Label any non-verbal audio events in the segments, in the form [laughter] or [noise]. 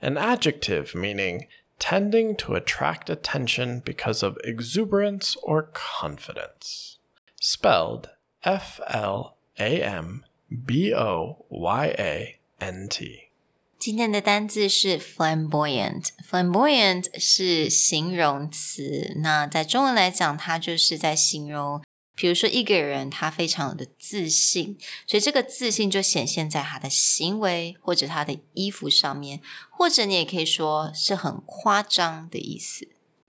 an adjective meaning tending to attract attention because of exuberance or confidence. Spelled F L A M B O Y A N T. 今天的单字是 flamboyant。flamboyant 是形容词，那在中文来讲，它就是在形容， 比如说一个人他非常的自信，所以这个自信就显现在他的行为或者他的衣服上面，或者你也可以说是很夸张的意思。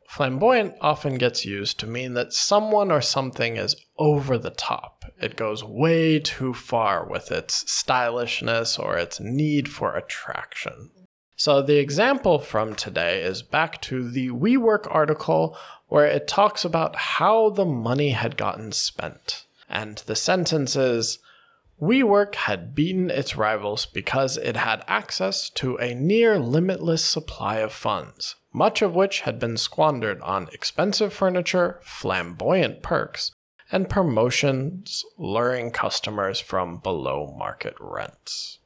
Flamboyant often gets used to mean that someone or something is over the top. It goes way too far with its stylishness or its need for attraction. So, the example from today is back to the WeWork article where it talks about how the money had gotten spent. And the sentence is WeWork had beaten its rivals because it had access to a near limitless supply of funds, much of which had been squandered on expensive furniture, flamboyant perks, and promotions luring customers from below market rents.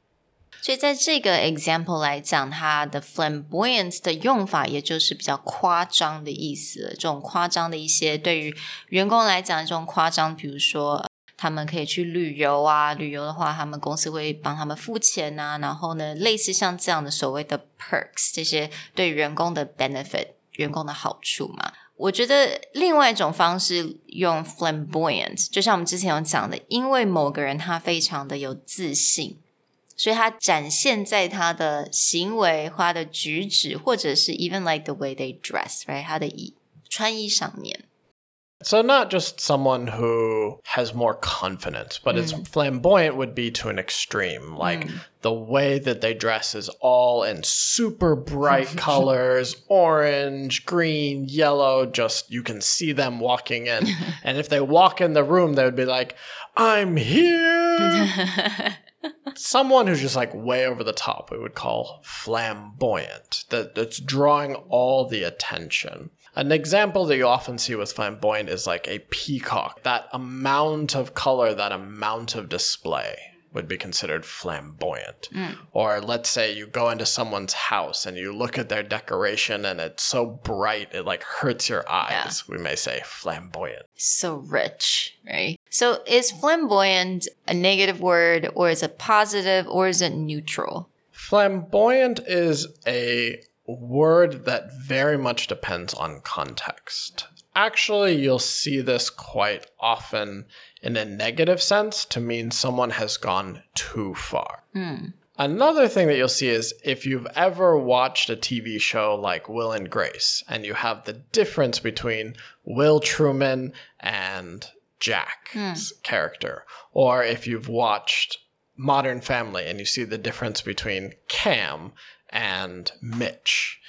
所以在这个 example 来讲，它的 flamboyant 的用法，也就是比较夸张的意思。这种夸张的一些对于员工来讲，这种夸张，比如说他们可以去旅游啊，旅游的话，他们公司会帮他们付钱啊，然后呢，类似像这样的所谓的 perks，这些对员工的 benefit，员工的好处嘛。我觉得另外一种方式用 flamboyant，就像我们之前有讲的，因为某个人他非常的有自信。所以它展现在他的行为、或他的举止，或者是 even like the way they dress，right？他的衣穿衣上面。 So, not just someone who has more confidence, but it's flamboyant would be to an extreme. Like the way that they dress is all in super bright [laughs] colors orange, green, yellow. Just you can see them walking in. [laughs] and if they walk in the room, they would be like, I'm here. [laughs] Someone who's just like way over the top, we would call flamboyant. That that's drawing all the attention. An example that you often see with flamboyant is like a peacock. That amount of color, that amount of display would be considered flamboyant. Mm. Or let's say you go into someone's house and you look at their decoration and it's so bright it like hurts your eyes. We may say flamboyant. So rich, right? So is flamboyant a negative word, or is it positive, or is it neutral? Flamboyant is a word that very much depends on context. Actually, you'll see this quite often in a negative sense to mean someone has gone too far. Hmm. Another thing that you'll see is if you've ever watched a TV show like Will and Grace, and you have the difference between Will Truman and Jack's hmm. character, or if you've watched Modern Family and you see the difference between Cam and Mitch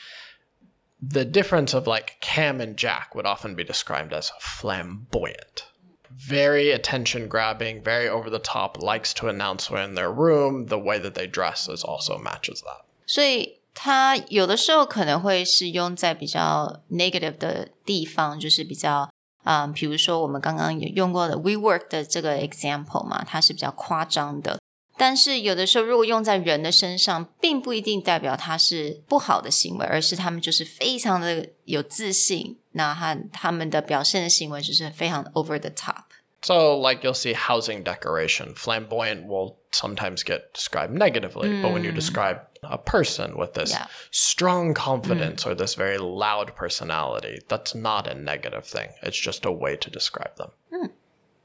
The difference of like Cam and Jack would often be described as flamboyant. Very attention grabbing, very over the top, likes to announce when in their room. The way that they dress is also matches that. 所以它有的时候可能会是用在比较 negative 的地方，就是比较嗯，比如说我们刚刚有用过的 WeWork 的这个 example 嘛，它是比较夸张的。 但是有的时候，如果用在人的身上，并不一定代表它是不好的行为，而是他们就是非常的有自信，那他他们的表现的行为就是非常 over the top。 So, like you'll see housing decoration, flamboyant will sometimes get described negatively, but when you describe a person with this Yeah. strong confidence or this very loud personality, that's not a negative thing. It's just a way to describe them.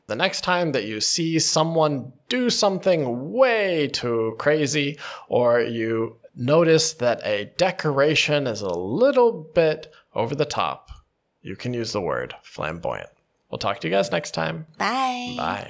The next time that you see someone do something way too crazy, or you notice that a decoration is a little bit over the top, you can use the word flamboyant. We'll talk to you guys next time. Bye. Bye.